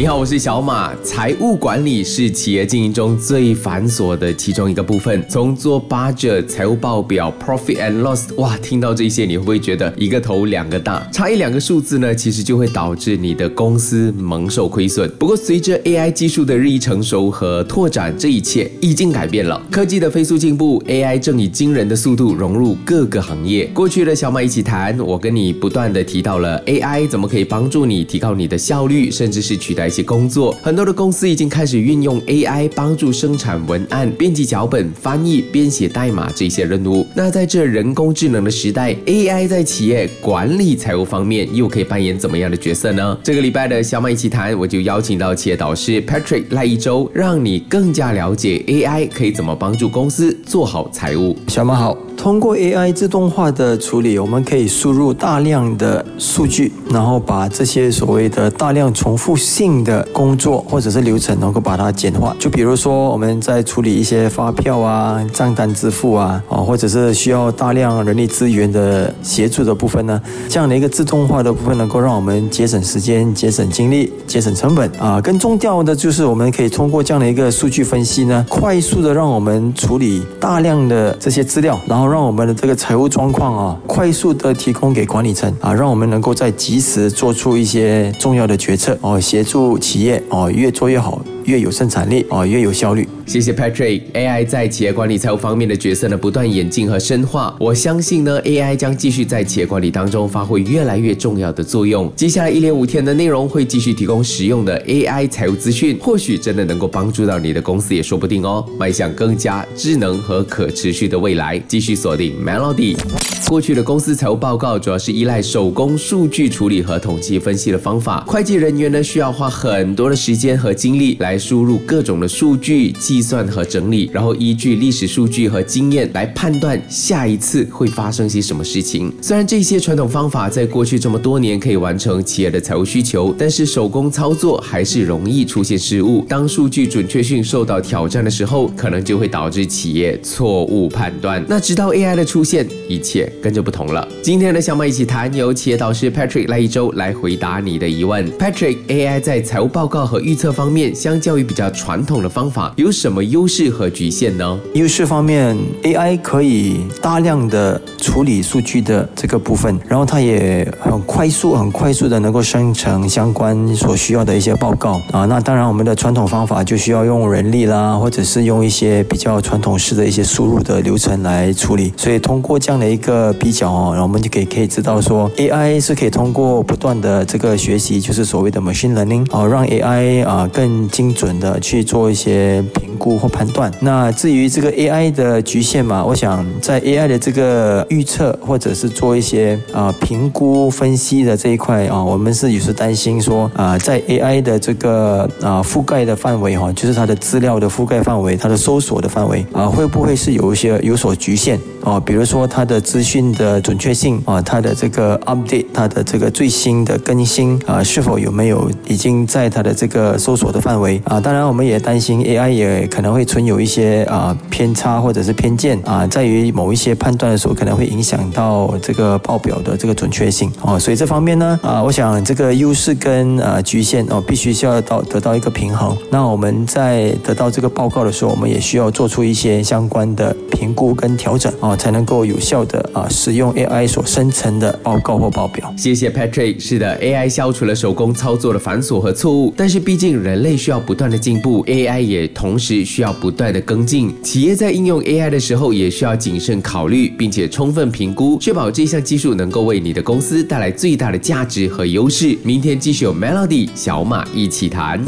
你好，我是小马。财务管理是企业经营中最繁琐的其中一个部分。从做 budget、财务报表、profit and loss，哇，听到这些你会不会觉得一个头两个大？差一两个数字呢，其实就会导致你的公司蒙受亏损。不过，随着 AI 技术的日益成熟和拓展，这一切已经改变了。科技的飞速进步，AI 正以惊人的速度融入各个行业。过去的小马一起谈，我跟你不断的提到了 AI 怎么可以帮助你提高你的效率，甚至是取代。一些工作，很多的公司已经开始运用 AI 帮助生产文案、编辑脚本、翻译、编写代码这些任务。那在这人工智能的时代，AI 在企业管理财务方面又可以扮演怎么样的角色呢？这个礼拜的小马一起谈，我就邀请到企业导师 Patrick 赖一周，让你更加了解 AI 可以怎么帮助公司做好财务。小马好。通过 AI 自动化的处理，我们可以输入大量的数据，然后把这些所谓的大量重复性的工作或者是流程，能够把它简化。就比如说我们在处理一些发票啊、账单支付啊，啊，或者是需要大量人力资源的协助的部分呢，这样的一个自动化的部分，能够让我们节省时间、节省精力、节省成本啊。更重要的就是，我们可以通过这样的一个数据分析呢，快速的让我们处理大量的这些资料，然后。让我们的这个财务状况啊，快速的提供给管理层啊，让我们能够在及时做出一些重要的决策哦，协助企业哦越做越好。越有生产力哦，越有效率。谢谢 Patrick。AI 在企业管理财务方面的角色呢，不断演进和深化。我相信呢，AI 将继续在企业管理当中发挥越来越重要的作用。接下来一连五天的内容会继续提供实用的 AI 财务资讯，或许真的能够帮助到你的公司，也说不定哦。迈向更加智能和可持续的未来，继续锁定 Melody。过去的公司财务报告主要是依赖手工数据处理和统计分析的方法，会计人员呢需要花很多的时间和精力来输入各种的数据、计计算和整理，然后依据历史数据和经验来判断下一次会发生些什么事情。虽然这些传统方法在过去这么多年可以完成企业的财务需求，但是手工操作还是容易出现失误。当数据准确性受到挑战的时候，可能就会导致企业错误判断。那直到 AI 的出现，一切。跟着不同了。今天的小马一起谈，由企业导师 Patrick 来一周来回答你的疑问。Patrick，AI 在财务报告和预测方面，相较于比较传统的方法，有什什么优势和局限呢？优势方面，AI 可以大量的处理数据的这个部分，然后它也很快速、很快速的能够生成相关所需要的一些报告啊。那当然，我们的传统方法就需要用人力啦，或者是用一些比较传统式的一些输入的流程来处理。所以通过这样的一个比较哦，然后我们就可以可以知道说，AI 是可以通过不断的这个学习，就是所谓的 machine learning 哦，让 AI 啊更精准的去做一些评估或判断。那至于这个 AI 的局限嘛，我想在 AI 的这个预测或者是做一些啊评估分析的这一块啊，我们是有时担心说啊，在 AI 的这个啊覆盖的范围哈，就是它的资料的覆盖范围，它的搜索的范围啊，会不会是有一些有所局限啊？比如说它的资讯。的准确性啊，它的这个 update，它的这个最新的更新啊，是否有没有已经在它的这个搜索的范围啊？当然，我们也担心 AI 也可能会存有一些啊偏差或者是偏见啊，在于某一些判断的时候，可能会影响到这个报表的这个准确性哦。所以这方面呢啊，我想这个优势跟呃局限哦，必须需要到得到一个平衡。那我们在得到这个报告的时候，我们也需要做出一些相关的评估跟调整哦，才能够有效的啊。使用 AI 所生成的报告或报表。谢谢 Patrick。是的，AI 消除了手工操作的繁琐和错误，但是毕竟人类需要不断的进步，AI 也同时需要不断的跟进。企业在应用 AI 的时候，也需要谨慎考虑，并且充分评估，确保这项技术能够为你的公司带来最大的价值和优势。明天继续有 Melody 小马一起谈。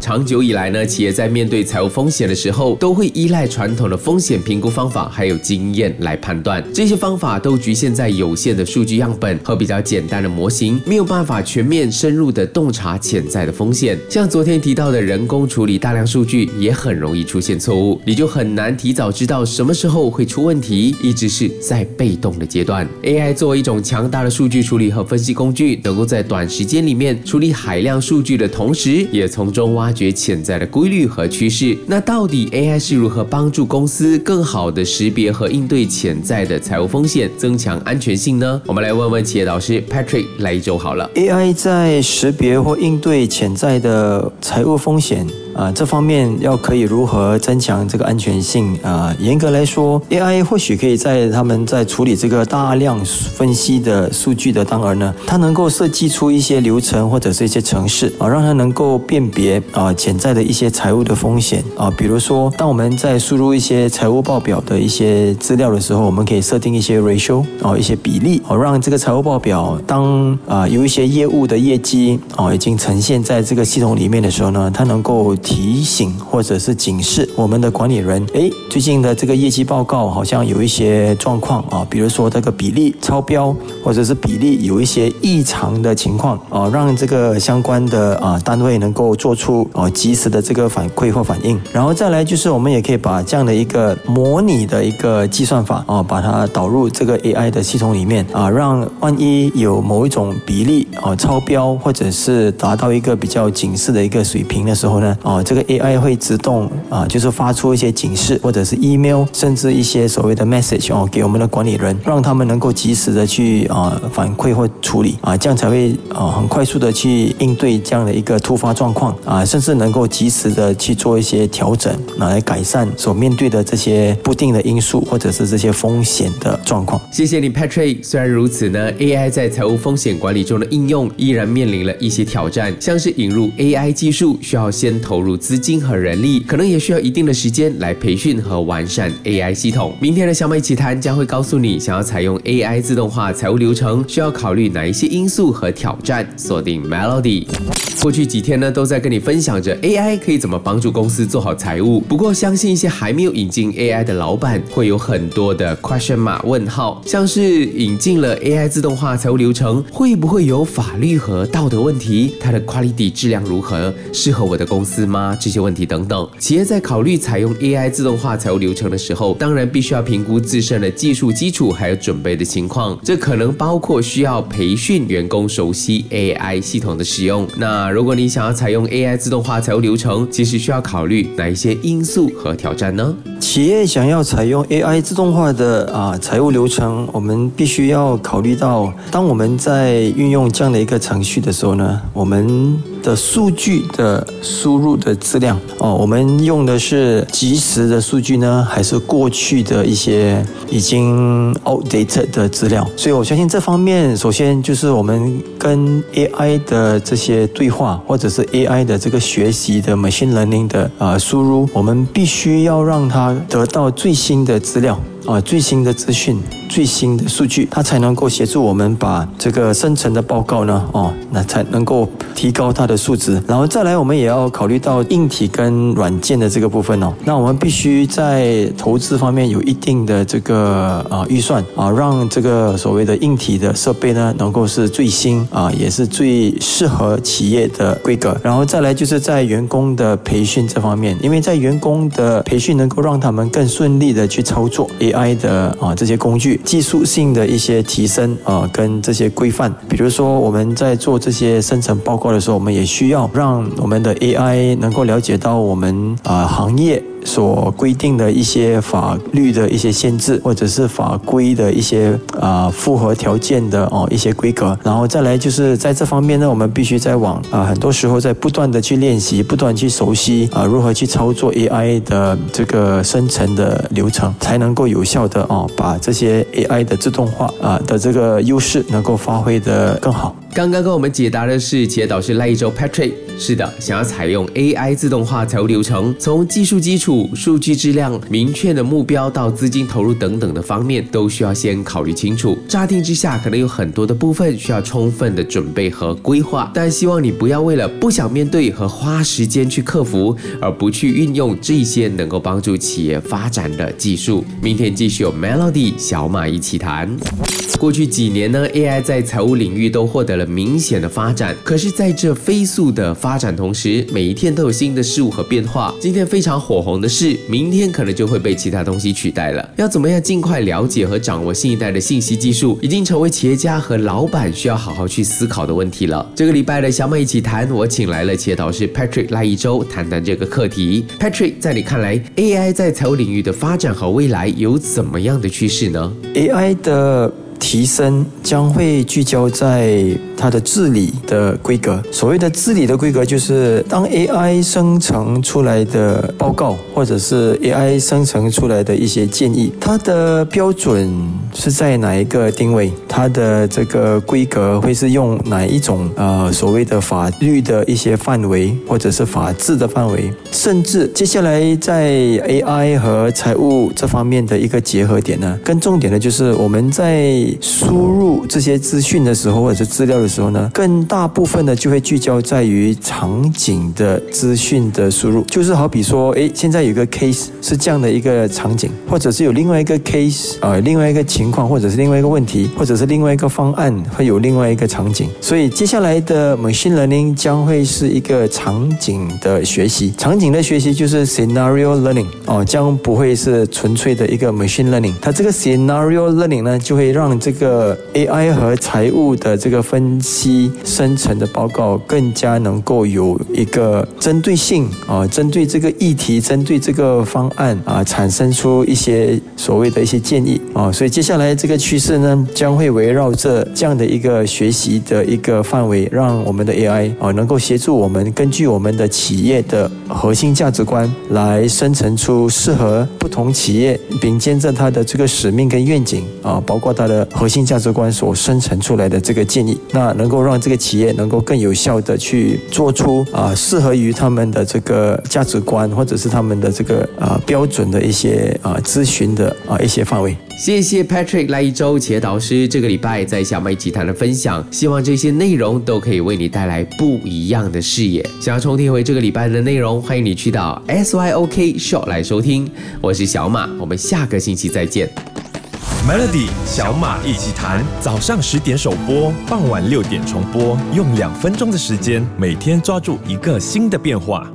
长久以来呢，企业在面对财务风险的时候，都会依赖传统的风险评估方法，还有经验来判断。这些方法都局限在有限的数据样本和比较简单的模型，没有办法全面深入的洞察潜在的风险。像昨天提到的人工处理大量数据，也很容。容易出现错误，你就很难提早知道什么时候会出问题，一直是在被动的阶段。AI 作为一种强大的数据处理和分析工具，能够在短时间里面处理海量数据的同时，也从中挖掘潜在的规律和趋势。那到底 AI 是如何帮助公司更好的识别和应对潜在的财务风险，增强安全性呢？我们来问问企业导师 Patrick 来一周好了。AI 在识别或应对潜在的财务风险。啊，这方面要可以如何增强这个安全性啊？严格来说，AI 或许可以在他们在处理这个大量分析的数据的当儿呢，它能够设计出一些流程或者是一些程式啊，让它能够辨别啊潜在的一些财务的风险啊。比如说，当我们在输入一些财务报表的一些资料的时候，我们可以设定一些 ratio 啊一些比例啊，让这个财务报表当啊有一些业务的业绩啊已经呈现在这个系统里面的时候呢，它能够。提醒或者是警示我们的管理人，哎，最近的这个业绩报告好像有一些状况啊，比如说这个比例超标，或者是比例有一些异常的情况啊，让这个相关的啊单位能够做出啊及时的这个反馈或反应。然后再来就是我们也可以把这样的一个模拟的一个计算法啊，把它导入这个 AI 的系统里面啊，让万一有某一种比例啊超标，或者是达到一个比较警示的一个水平的时候呢，啊。这个 AI 会自动啊，就是发出一些警示，或者是 email，甚至一些所谓的 message 哦，给我们的管理人，让他们能够及时的去啊反馈或处理啊，这样才会啊很快速的去应对这样的一个突发状况啊，甚至能够及时的去做一些调整，拿来改善所面对的这些不定的因素或者是这些风险的状况。谢谢你，Patrick。虽然如此呢，AI 在财务风险管理中的应用依然面临了一些挑战，像是引入 AI 技术需要先投入。入资金和人力，可能也需要一定的时间来培训和完善 AI 系统。明天的小美奇谈将会告诉你，想要采用 AI 自动化财务流程，需要考虑哪一些因素和挑战。锁定 Melody。过去几天呢，都在跟你分享着 AI 可以怎么帮助公司做好财务。不过，相信一些还没有引进 AI 的老板会有很多的 question 码问号，像是引进了 AI 自动化财务流程，会不会有法律和道德问题？它的 quality 质量如何？适合我的公司吗？这些问题等等。企业在考虑采用 AI 自动化财务流程的时候，当然必须要评估自身的技术基础还有准备的情况。这可能包括需要培训员工熟悉 AI 系统的使用。那如果你想要采用 AI 自动化财务流程，其实需要考虑哪一些因素和挑战呢？企业想要采用 AI 自动化的啊财务流程，我们必须要考虑到，当我们在运用这样的一个程序的时候呢，我们的数据的输入的质量哦，我们用的是即时的数据呢，还是过去的一些已经 outdated 的资料？所以我相信这方面，首先就是我们跟 AI 的这些对话，或者是 AI 的这个学习的 machine learning 的啊输入，我们必须要让它得到最新的资料。啊，最新的资讯、最新的数据，它才能够协助我们把这个生成的报告呢，哦，那才能够提高它的数值。然后再来，我们也要考虑到硬体跟软件的这个部分哦。那我们必须在投资方面有一定的这个啊预算啊，让这个所谓的硬体的设备呢，能够是最新啊，也是最适合企业的规格。然后再来就是在员工的培训这方面，因为在员工的培训能够让他们更顺利的去操作 AI。AI 的啊这些工具技术性的一些提升啊，跟这些规范，比如说我们在做这些生成报告的时候，我们也需要让我们的 AI 能够了解到我们啊行业。所规定的一些法律的一些限制，或者是法规的一些啊符合条件的哦一些规格，然后再来就是在这方面呢，我们必须在往啊很多时候在不断的去练习，不断去熟悉啊如何去操作 AI 的这个生成的流程，才能够有效的哦把这些 AI 的自动化啊的这个优势能够发挥的更好。刚刚跟我们解答的是企业导师赖一周 Patrick。是的，想要采用 AI 自动化财务流程，从技术基础、数据质量、明确的目标到资金投入等等的方面，都需要先考虑清楚。乍听之下，可能有很多的部分需要充分的准备和规划，但希望你不要为了不想面对和花时间去克服，而不去运用这些能够帮助企业发展的技术。明天继续有 Melody 小马一起谈。过去几年呢，AI 在财务领域都获得了明显的发展。可是，在这飞速的发展同时，每一天都有新的事物和变化。今天非常火红的事，明天可能就会被其他东西取代了。要怎么样尽快了解和掌握新一代的信息技术，已经成为企业家和老板需要好好去思考的问题了。这个礼拜的小美一起谈，我请来了企业导师 Patrick 赖一周谈谈这个课题。Patrick，在你看来，AI 在财务领域的发展和未来有怎么样的趋势呢？AI 的提升将会聚焦在。它的治理的规格，所谓的治理的规格，就是当 AI 生成出来的报告，或者是 AI 生成出来的一些建议，它的标准是在哪一个定位？它的这个规格会是用哪一种呃所谓的法律的一些范围，或者是法治的范围？甚至接下来在 AI 和财务这方面的一个结合点呢？更重点的就是我们在输入这些资讯的时候，或者是资料的。时候呢，更大部分呢就会聚焦在于场景的资讯的输入，就是好比说，哎，现在有个 case 是这样的一个场景，或者是有另外一个 case 啊，另外一个情况，或者是另外一个问题，或者是另外一个方案，会有另外一个场景。所以接下来的 machine learning 将会是一个场景的学习，场景的学习就是 scenario learning 哦，将不会是纯粹的一个 machine learning。它这个 scenario learning 呢，就会让这个 AI 和财务的这个分析生成的报告更加能够有一个针对性啊，针对这个议题，针对这个方案啊，产生出一些所谓的一些建议啊。所以接下来这个趋势呢，将会围绕着这样的一个学习的一个范围，让我们的 AI 啊能够协助我们根据我们的企业的核心价值观来生成出适合不同企业并兼着它的这个使命跟愿景啊，包括它的核心价值观所生成出来的这个建议。那能够让这个企业能够更有效的去做出啊适合于他们的这个价值观或者是他们的这个啊标准的一些啊咨询的啊一些范围。谢谢 Patrick 来一周企业导师这个礼拜在小麦集团的分享，希望这些内容都可以为你带来不一样的视野。想要重听回这个礼拜的内容，欢迎你去到 SYOK Show 来收听。我是小马，我们下个星期再见。Melody 小马一起弹，早上十点首播，傍晚六点重播，用两分钟的时间，每天抓住一个新的变化。